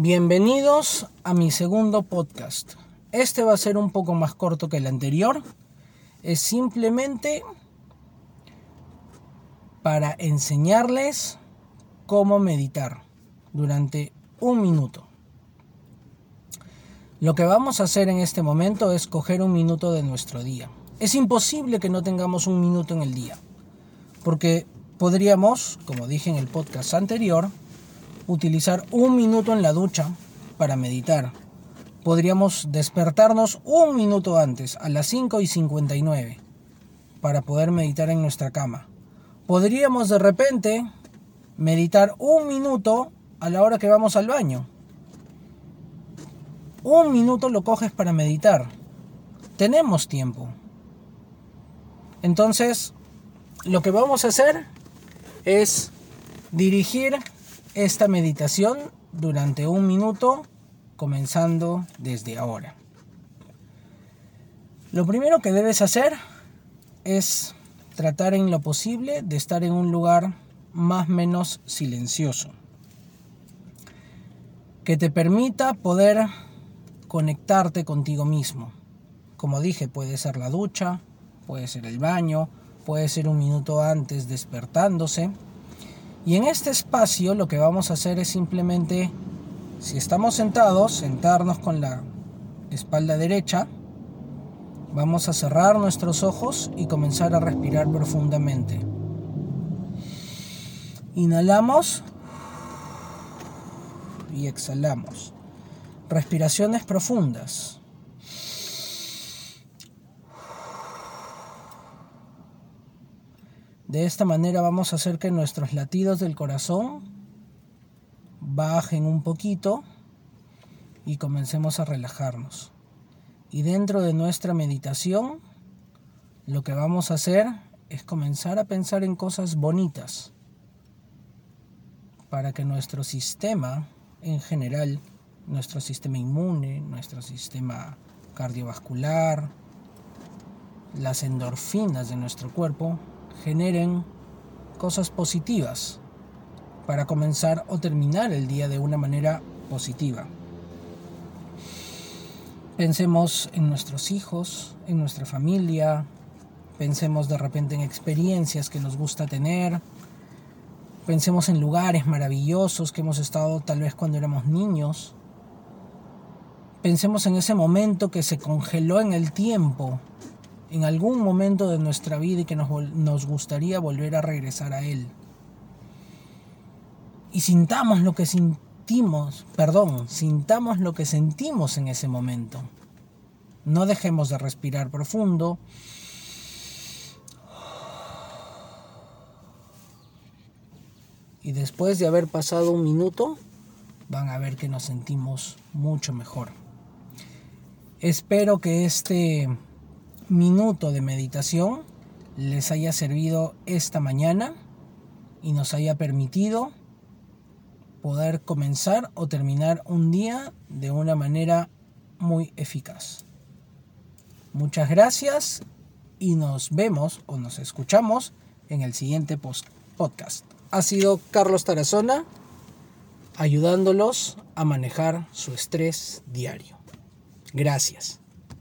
Bienvenidos a mi segundo podcast. Este va a ser un poco más corto que el anterior. Es simplemente para enseñarles cómo meditar durante un minuto. Lo que vamos a hacer en este momento es coger un minuto de nuestro día. Es imposible que no tengamos un minuto en el día, porque podríamos, como dije en el podcast anterior, utilizar un minuto en la ducha para meditar. Podríamos despertarnos un minuto antes, a las 5 y 59, para poder meditar en nuestra cama. Podríamos de repente meditar un minuto a la hora que vamos al baño. Un minuto lo coges para meditar. Tenemos tiempo. Entonces, lo que vamos a hacer es dirigir esta meditación durante un minuto comenzando desde ahora. Lo primero que debes hacer es tratar en lo posible de estar en un lugar más menos silencioso que te permita poder conectarte contigo mismo. Como dije, puede ser la ducha, puede ser el baño, puede ser un minuto antes despertándose y en este espacio lo que vamos a hacer es simplemente, si estamos sentados, sentarnos con la espalda derecha. Vamos a cerrar nuestros ojos y comenzar a respirar profundamente. Inhalamos y exhalamos. Respiraciones profundas. De esta manera vamos a hacer que nuestros latidos del corazón bajen un poquito y comencemos a relajarnos. Y dentro de nuestra meditación, lo que vamos a hacer es comenzar a pensar en cosas bonitas para que nuestro sistema en general, nuestro sistema inmune, nuestro sistema cardiovascular, las endorfinas de nuestro cuerpo generen cosas positivas para comenzar o terminar el día de una manera positiva. Pensemos en nuestros hijos, en nuestra familia, pensemos de repente en experiencias que nos gusta tener, pensemos en lugares maravillosos que hemos estado tal vez cuando éramos niños, pensemos en ese momento que se congeló en el tiempo en algún momento de nuestra vida y que nos, nos gustaría volver a regresar a Él. Y sintamos lo que sentimos, perdón, sintamos lo que sentimos en ese momento. No dejemos de respirar profundo. Y después de haber pasado un minuto, van a ver que nos sentimos mucho mejor. Espero que este minuto de meditación les haya servido esta mañana y nos haya permitido poder comenzar o terminar un día de una manera muy eficaz. Muchas gracias y nos vemos o nos escuchamos en el siguiente podcast. Ha sido Carlos Tarazona ayudándolos a manejar su estrés diario. Gracias.